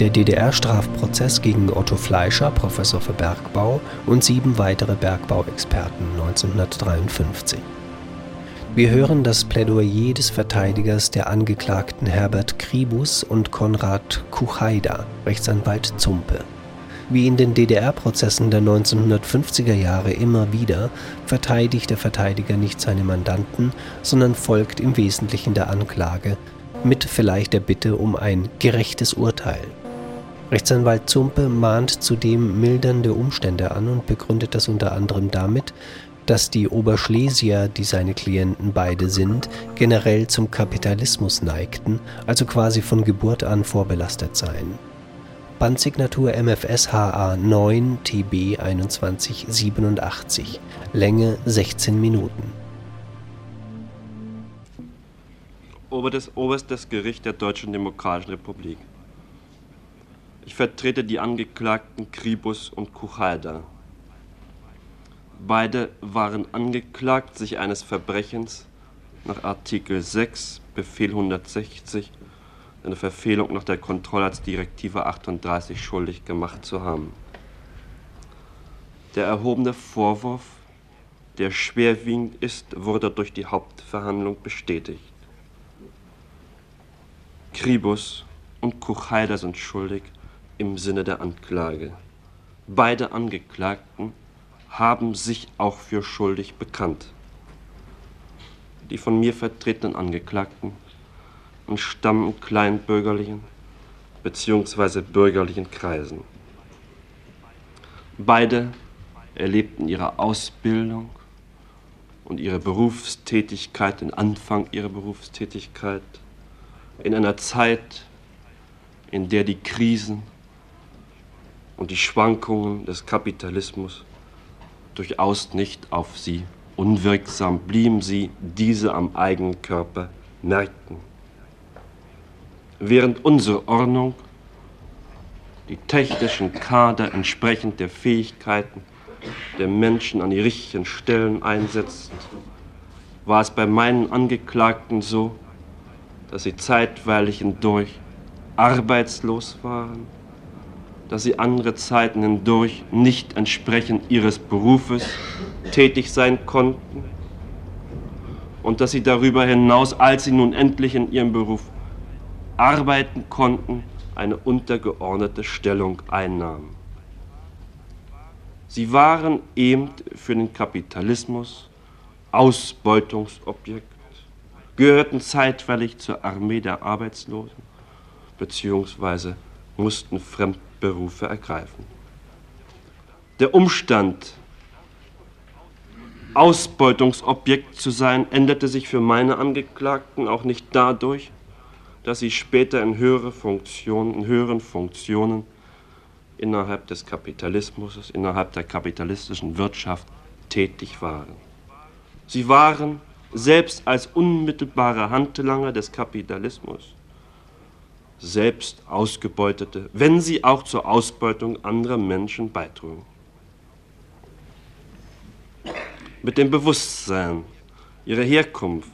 der DDR-Strafprozess gegen Otto Fleischer, Professor für Bergbau, und sieben weitere Bergbauexperten 1953. Wir hören das Plädoyer des Verteidigers der Angeklagten Herbert Kribus und Konrad Kuchajda, Rechtsanwalt Zumpe. Wie in den DDR-Prozessen der 1950er Jahre immer wieder verteidigt der Verteidiger nicht seine Mandanten, sondern folgt im Wesentlichen der Anklage, mit vielleicht der Bitte um ein gerechtes Urteil. Rechtsanwalt Zumpe mahnt zudem mildernde Umstände an und begründet das unter anderem damit, dass die Oberschlesier, die seine Klienten beide sind, generell zum Kapitalismus neigten, also quasi von Geburt an vorbelastet seien. Bandsignatur MFS HA 9 TB 2187, Länge 16 Minuten. Oberstes Gericht der Deutschen Demokratischen Republik. Ich vertrete die Angeklagten Kribus und Kuchalda. Beide waren angeklagt, sich eines Verbrechens nach Artikel 6 Befehl 160 eine Verfehlung nach der Kontrollarztdirektive 38 schuldig gemacht zu haben. Der erhobene Vorwurf, der schwerwiegend ist, wurde durch die Hauptverhandlung bestätigt. Kribus und Kuchheider sind schuldig im Sinne der Anklage. Beide Angeklagten haben sich auch für schuldig bekannt. Die von mir vertretenen Angeklagten entstammen kleinbürgerlichen bzw. bürgerlichen Kreisen. Beide erlebten ihre Ausbildung und ihre Berufstätigkeit, den Anfang ihrer Berufstätigkeit in einer Zeit, in der die Krisen und die Schwankungen des Kapitalismus durchaus nicht auf sie unwirksam blieben, sie diese am eigenen Körper merkten. Während unsere Ordnung die technischen Kader entsprechend der Fähigkeiten der Menschen an die richtigen Stellen einsetzt, war es bei meinen Angeklagten so, dass sie zeitweilig hindurch arbeitslos waren, dass sie andere Zeiten hindurch nicht entsprechend ihres Berufes tätig sein konnten und dass sie darüber hinaus, als sie nun endlich in ihrem Beruf arbeiten konnten, eine untergeordnete Stellung einnahmen. Sie waren eben für den Kapitalismus Ausbeutungsobjekt, gehörten zeitweilig zur Armee der Arbeitslosen beziehungsweise mussten Fremdberufe ergreifen. Der Umstand, Ausbeutungsobjekt zu sein, änderte sich für meine Angeklagten auch nicht dadurch, dass sie später in, höhere Funktionen, in höheren Funktionen innerhalb des Kapitalismus, innerhalb der kapitalistischen Wirtschaft tätig waren. Sie waren selbst als unmittelbare Handlanger des Kapitalismus selbst ausgebeutete, wenn sie auch zur Ausbeutung anderer Menschen beitrugen. Mit dem Bewusstsein ihrer Herkunft,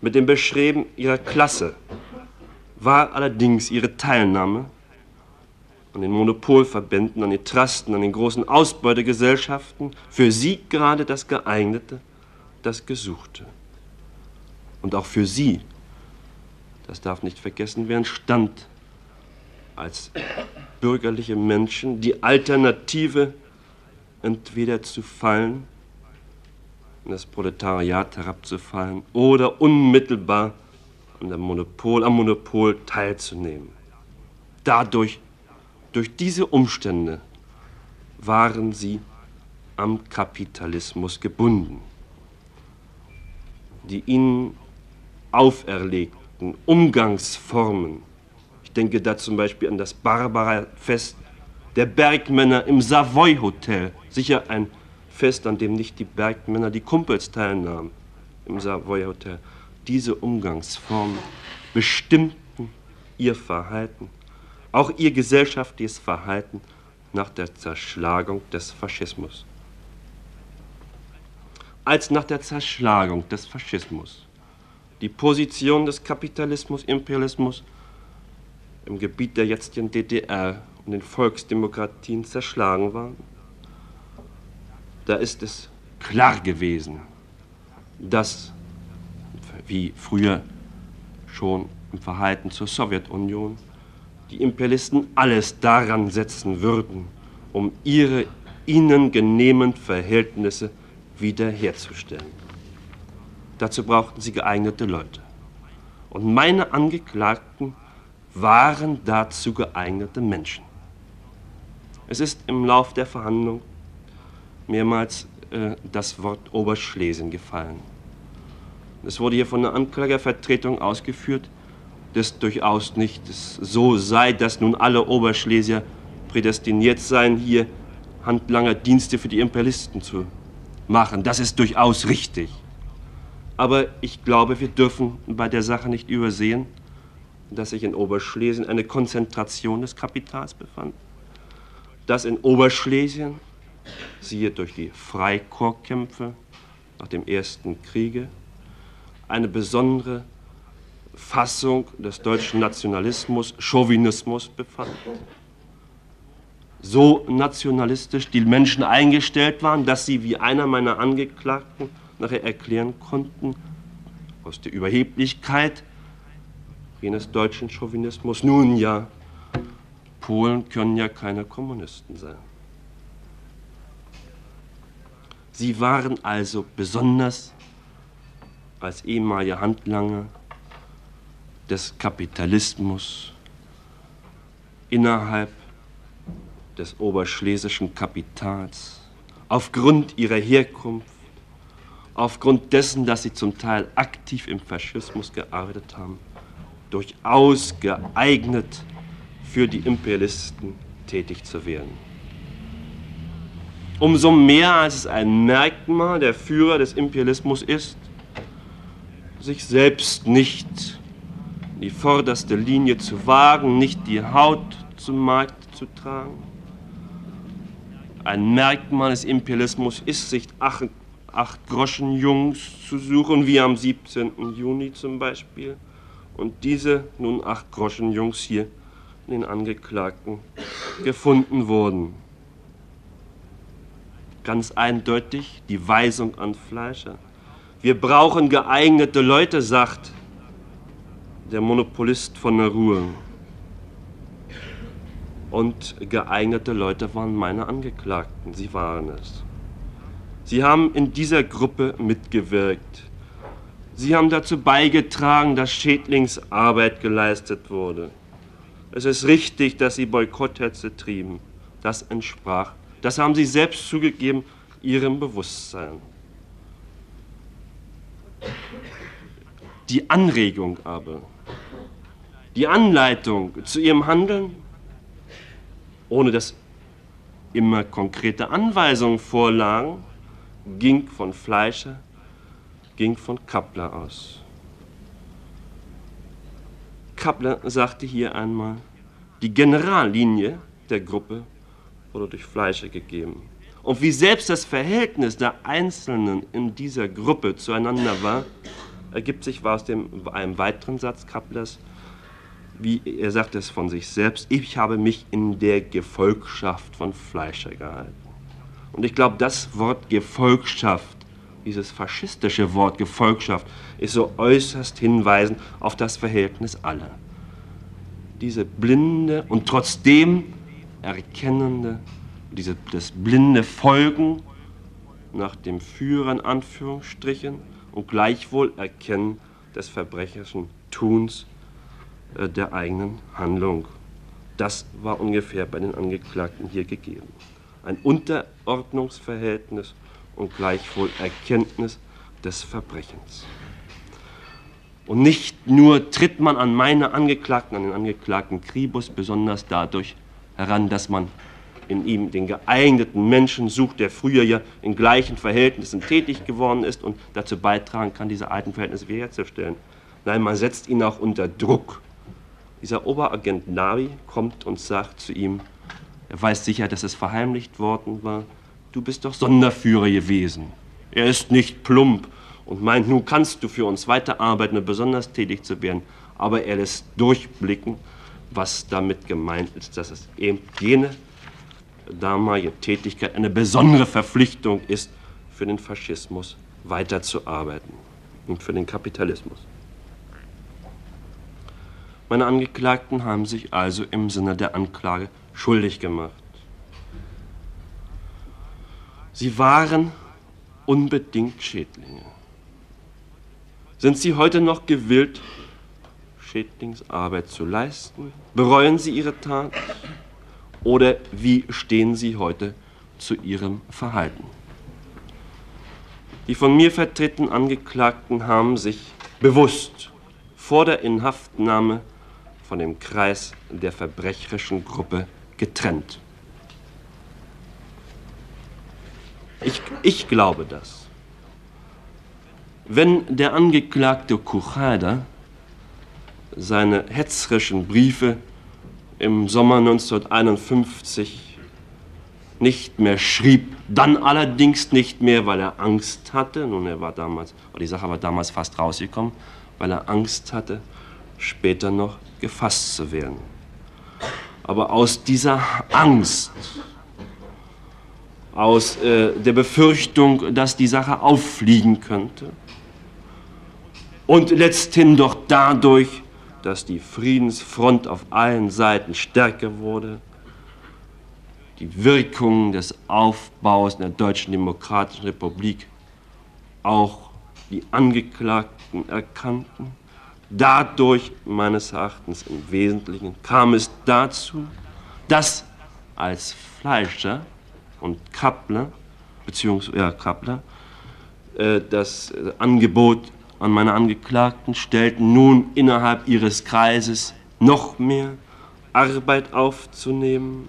mit dem Beschreiben ihrer Klasse war allerdings ihre Teilnahme an den Monopolverbänden, an den Trusten, an den großen Ausbeutegesellschaften für sie gerade das Geeignete, das Gesuchte. Und auch für sie das darf nicht vergessen werden, stand als bürgerliche Menschen die Alternative, entweder zu fallen, in das Proletariat herabzufallen oder unmittelbar an der Monopol, am Monopol teilzunehmen. Dadurch, durch diese Umstände, waren sie am Kapitalismus gebunden. Die ihnen auferlegten bestimmten Umgangsformen. Ich denke da zum Beispiel an das Barbara-Fest der Bergmänner im Savoy Hotel. Sicher ein Fest, an dem nicht die Bergmänner, die Kumpels teilnahmen im Savoy Hotel. Diese Umgangsformen bestimmten ihr Verhalten, auch ihr gesellschaftliches Verhalten nach der Zerschlagung des Faschismus. Als nach der Zerschlagung des Faschismus die Position des Kapitalismus, Imperialismus im Gebiet der jetzigen DDR und den Volksdemokratien zerschlagen waren, da ist es klar gewesen, dass, wie früher schon im Verhalten zur Sowjetunion, die Imperialisten alles daran setzen würden, um ihre ihnen genehmen Verhältnisse wiederherzustellen. Dazu brauchten sie geeignete Leute. Und meine Angeklagten waren dazu geeignete Menschen. Es ist im Lauf der Verhandlung mehrmals äh, das Wort Oberschlesien gefallen. Es wurde hier von der Anklagervertretung ausgeführt, dass durchaus nicht so sei, dass nun alle Oberschlesier prädestiniert seien, hier Handlanger Dienste für die Imperialisten zu machen. Das ist durchaus richtig. Aber ich glaube, wir dürfen bei der Sache nicht übersehen, dass sich in Oberschlesien eine Konzentration des Kapitals befand. Dass in Oberschlesien, siehe durch die Freikorpskämpfe nach dem Ersten Kriege, eine besondere Fassung des deutschen Nationalismus, Chauvinismus befand. So nationalistisch die Menschen eingestellt waren, dass sie, wie einer meiner Angeklagten nachher erklären konnten, aus der Überheblichkeit jenes deutschen Chauvinismus, nun ja, Polen können ja keine Kommunisten sein. Sie waren also besonders als ehemalige Handlanger des Kapitalismus innerhalb des oberschlesischen Kapitals aufgrund ihrer Herkunft, aufgrund dessen, dass sie zum Teil aktiv im Faschismus gearbeitet haben, durchaus geeignet für die Imperialisten tätig zu werden. Umso mehr als es ein Merkmal der Führer des Imperialismus ist, sich selbst nicht in die vorderste Linie zu wagen, nicht die Haut zum Markt zu tragen. Ein Merkmal des Imperialismus ist, sich acht, acht Groschen Jungs zu suchen, wie am 17. Juni zum Beispiel, und diese nun acht Groschen Jungs hier in den Angeklagten gefunden wurden. Ganz eindeutig die Weisung an Fleischer. Wir brauchen geeignete Leute, sagt der Monopolist von der Ruhe. Und geeignete Leute waren meine Angeklagten, sie waren es. Sie haben in dieser Gruppe mitgewirkt. Sie haben dazu beigetragen, dass Schädlingsarbeit geleistet wurde. Es ist richtig, dass sie Boykotthetze trieben. Das entsprach, das haben sie selbst zugegeben, ihrem Bewusstsein. Die Anregung aber, die Anleitung zu ihrem Handeln, ohne dass immer konkrete Anweisungen vorlagen, ging von Fleischer, ging von Kappler aus. Kappler sagte hier einmal, die Generallinie der Gruppe wurde durch Fleischer gegeben. Und wie selbst das Verhältnis der Einzelnen in dieser Gruppe zueinander war, ergibt sich aus dem, einem weiteren Satz Kaplers, wie er sagt es von sich selbst, ich habe mich in der Gefolgschaft von Fleischer gehalten. Und ich glaube, das Wort Gefolgschaft, dieses faschistische Wort Gefolgschaft, ist so äußerst hinweisend auf das Verhältnis aller. Diese blinde und trotzdem erkennende, diese, das blinde Folgen nach dem Führer in Anführungsstrichen und gleichwohl Erkennen des verbrecherischen Tuns äh, der eigenen Handlung. Das war ungefähr bei den Angeklagten hier gegeben. Ein Unterordnungsverhältnis und gleichwohl Erkenntnis des Verbrechens. Und nicht nur tritt man an meine Angeklagten, an den Angeklagten Kribus besonders dadurch heran, dass man in ihm den geeigneten Menschen sucht, der früher ja in gleichen Verhältnissen tätig geworden ist und dazu beitragen kann, diese alten Verhältnisse wiederherzustellen. Nein, man setzt ihn auch unter Druck. Dieser Oberagent Navi kommt und sagt zu ihm, er weiß sicher, dass es verheimlicht worden war, du bist doch Sonderführer gewesen. Er ist nicht plump und meint, nun kannst du für uns weiterarbeiten und besonders tätig zu werden, aber er lässt durchblicken, was damit gemeint ist, dass es eben jene damalige Tätigkeit eine besondere Verpflichtung ist, für den Faschismus weiterzuarbeiten und für den Kapitalismus. Meine Angeklagten haben sich also im Sinne der Anklage schuldig gemacht. Sie waren unbedingt Schädlinge. Sind Sie heute noch gewillt, Schädlingsarbeit zu leisten? Bereuen Sie Ihre Tat? Oder wie stehen Sie heute zu Ihrem Verhalten? Die von mir vertretenen Angeklagten haben sich bewusst vor der Inhaftnahme von dem Kreis der verbrecherischen Gruppe getrennt. Ich, ich glaube das. Wenn der Angeklagte Kuchada seine hetzerischen Briefe im Sommer 1951 nicht mehr schrieb, dann allerdings nicht mehr, weil er Angst hatte, nun er war damals, die Sache war damals fast rausgekommen, weil er Angst hatte, später noch gefasst zu werden. Aber aus dieser Angst, aus äh, der Befürchtung, dass die Sache auffliegen könnte und letzthin doch dadurch, dass die Friedensfront auf allen Seiten stärker wurde, die Wirkung des Aufbaus in der Deutschen Demokratischen Republik auch die Angeklagten erkannten. Dadurch, meines Erachtens im Wesentlichen, kam es dazu, dass als Fleischer und Kappler, beziehungsweise ja, Kappler, äh, das Angebot an meine Angeklagten stellten, nun innerhalb ihres Kreises noch mehr Arbeit aufzunehmen.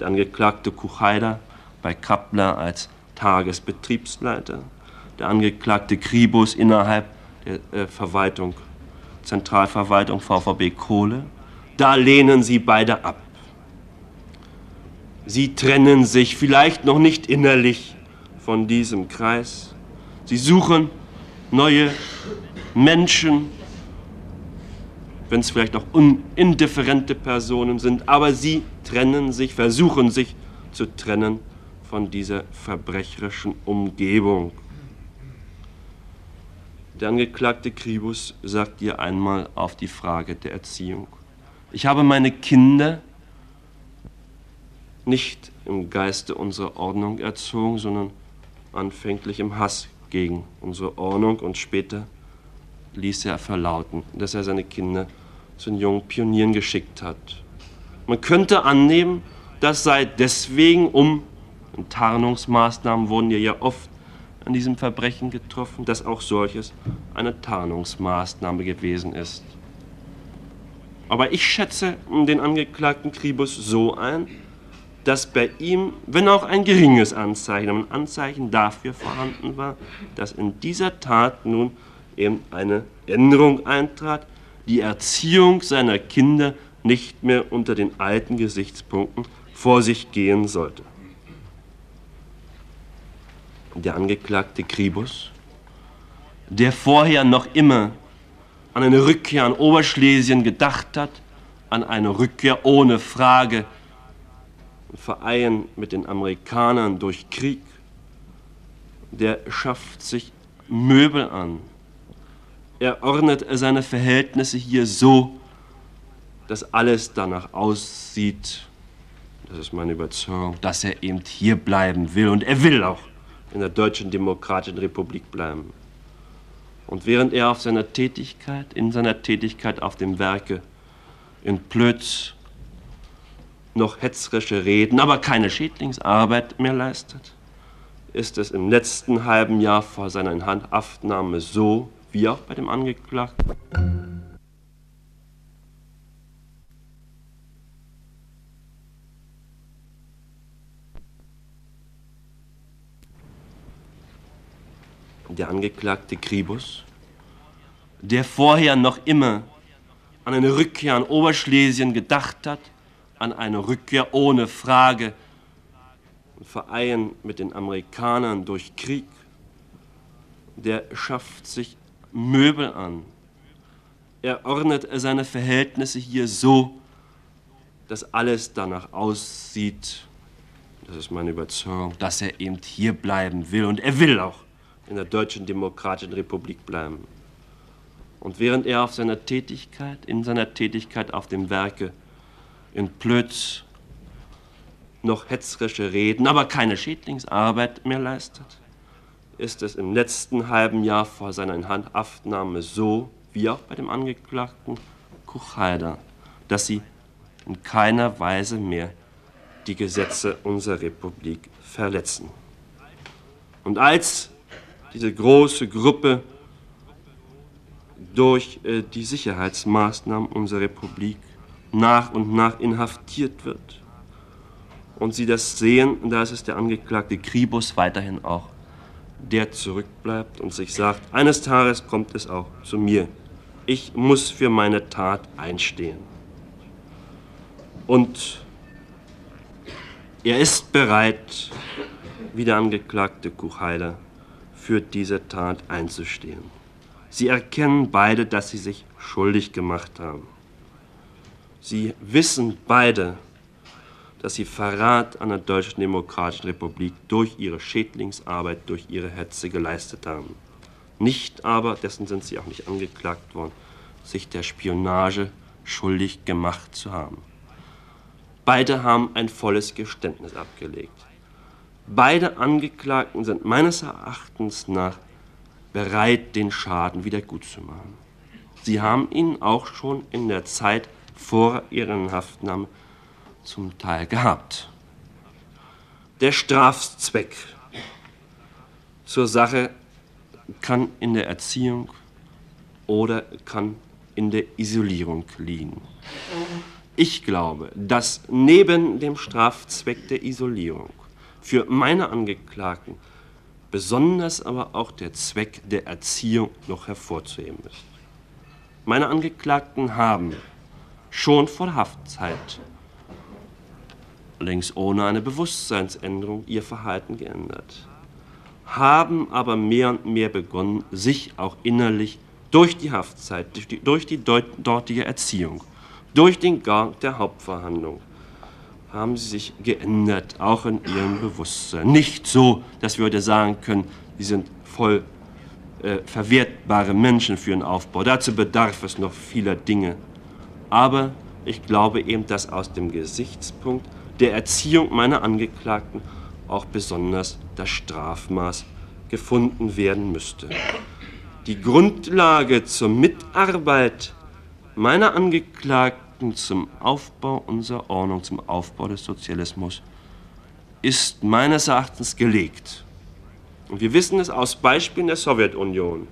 Der Angeklagte Kuchheider bei Kappler als Tagesbetriebsleiter, der Angeklagte Kribus innerhalb der äh, Verwaltung, Zentralverwaltung VVB Kohle. Da lehnen sie beide ab. Sie trennen sich vielleicht noch nicht innerlich von diesem Kreis. Sie suchen neue Menschen, wenn es vielleicht auch indifferente Personen sind, aber sie trennen sich, versuchen sich zu trennen von dieser verbrecherischen Umgebung. Der Angeklagte Kribus sagt ihr einmal auf die Frage der Erziehung. Ich habe meine Kinder nicht im Geiste unserer Ordnung erzogen, sondern anfänglich im Hass gegen unsere Ordnung und später ließ er verlauten, dass er seine Kinder zu den jungen Pionieren geschickt hat. Man könnte annehmen, das sei deswegen, um Tarnungsmaßnahmen wurden ja oft an diesem Verbrechen getroffen, dass auch solches eine Tarnungsmaßnahme gewesen ist. Aber ich schätze den Angeklagten Kribus so ein, dass bei ihm, wenn auch ein geringes Anzeichen, ein Anzeichen dafür vorhanden war, dass in dieser Tat nun eben eine Änderung eintrat, die Erziehung seiner Kinder nicht mehr unter den alten Gesichtspunkten vor sich gehen sollte. Der Angeklagte Kribus, der vorher noch immer an eine Rückkehr an Oberschlesien gedacht hat, an eine Rückkehr ohne Frage, Verein mit den Amerikanern durch Krieg, der schafft sich Möbel an, er ordnet seine Verhältnisse hier so, dass alles danach aussieht, das ist meine Überzeugung, dass er eben hier bleiben will. Und er will auch in der Deutschen Demokratischen Republik bleiben. Und während er auf seiner Tätigkeit, in seiner Tätigkeit auf dem Werke in Plötz noch hetzerische Reden, aber keine Schädlingsarbeit mehr leistet, ist es im letzten halben Jahr vor seiner Inhaftnahme so, wie auch bei dem Angeklagten. Der Angeklagte Kribus, der vorher noch immer an eine Rückkehr an Oberschlesien gedacht hat, an eine Rückkehr ohne Frage, Verein mit den Amerikanern durch Krieg, der schafft sich Möbel an. Er ordnet seine Verhältnisse hier so, dass alles danach aussieht, das ist meine Überzeugung, dass er eben hier bleiben will. Und er will auch in der Deutschen Demokratischen Republik bleiben. Und während er auf seiner Tätigkeit, in seiner Tätigkeit auf dem Werke in Plötz noch hetzerische Reden, aber keine Schädlingsarbeit mehr leistet, ist es im letzten halben Jahr vor seiner Inhaftnahme so, wie auch bei dem Angeklagten Kuchheider, dass sie in keiner Weise mehr die Gesetze unserer Republik verletzen. Und als diese große Gruppe durch äh, die Sicherheitsmaßnahmen unserer Republik nach und nach inhaftiert wird, und sie das sehen, da ist es der Angeklagte Kribus weiterhin auch, der zurückbleibt und sich sagt, eines Tages kommt es auch zu mir. Ich muss für meine Tat einstehen. Und er ist bereit, wie der Angeklagte Kuchheiler, für diese Tat einzustehen. Sie erkennen beide, dass sie sich schuldig gemacht haben. Sie wissen beide, dass sie Verrat an der Deutschen Demokratischen Republik durch ihre Schädlingsarbeit, durch ihre Hetze geleistet haben. Nicht aber, dessen sind sie auch nicht angeklagt worden, sich der Spionage schuldig gemacht zu haben. Beide haben ein volles Geständnis abgelegt. Beide Angeklagten sind meines Erachtens nach bereit, den Schaden wieder gut zu machen. Sie haben ihn auch schon in der Zeit vor ihrer Haftnahme zum Teil gehabt. Der Strafzweck zur Sache kann in der Erziehung oder kann in der Isolierung liegen. Ich glaube, dass neben dem Strafzweck der Isolierung für meine Angeklagten besonders aber auch der Zweck der Erziehung noch hervorzuheben ist. Meine Angeklagten haben schon vor Haftzeit längst ohne eine Bewusstseinsänderung ihr Verhalten geändert, haben aber mehr und mehr begonnen, sich auch innerlich durch die Haftzeit, durch die, durch die dortige Erziehung, durch den Gang der Hauptverhandlung, haben sie sich geändert, auch in ihrem Bewusstsein. Nicht so, dass wir heute sagen können, sie sind voll äh, verwertbare Menschen für den Aufbau. Dazu bedarf es noch vieler Dinge. Aber ich glaube eben, dass aus dem Gesichtspunkt der Erziehung meiner Angeklagten auch besonders das Strafmaß gefunden werden müsste. Die Grundlage zur Mitarbeit meiner Angeklagten zum Aufbau unserer Ordnung, zum Aufbau des Sozialismus, ist meines Erachtens gelegt. Und wir wissen es aus Beispielen der Sowjetunion,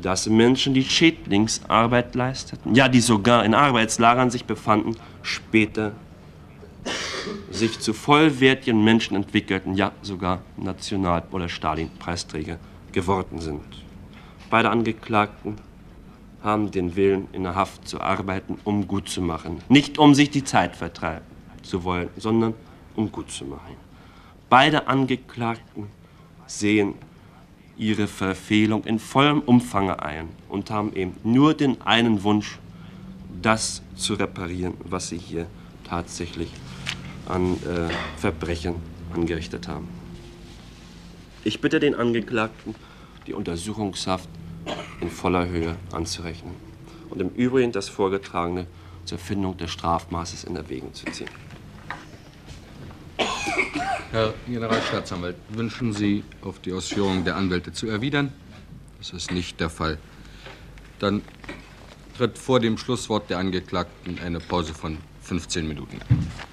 dass Menschen, die Schädlingsarbeit leisteten, ja, die sogar in Arbeitslagern sich befanden, später sich zu vollwertigen Menschen entwickelten, ja sogar National- oder Stalin-Preisträger geworden sind. Beide Angeklagten haben den Willen, in der Haft zu arbeiten, um gut zu machen. Nicht um sich die Zeit vertreiben zu wollen, sondern um gut zu machen. Beide Angeklagten sehen ihre Verfehlung in vollem Umfang ein und haben eben nur den einen Wunsch, das zu reparieren, was sie hier tatsächlich an äh, Verbrechen angerichtet haben. Ich bitte den Angeklagten, die Untersuchungshaft in voller Höhe anzurechnen und im Übrigen das Vorgetragene zur Findung des Strafmaßes in Erwägung zu ziehen. Herr Generalstaatsanwalt, wünschen Sie, auf die Ausführungen der Anwälte zu erwidern? Das ist nicht der Fall. Dann tritt vor dem Schlusswort der Angeklagten eine Pause von 15 Minuten ein.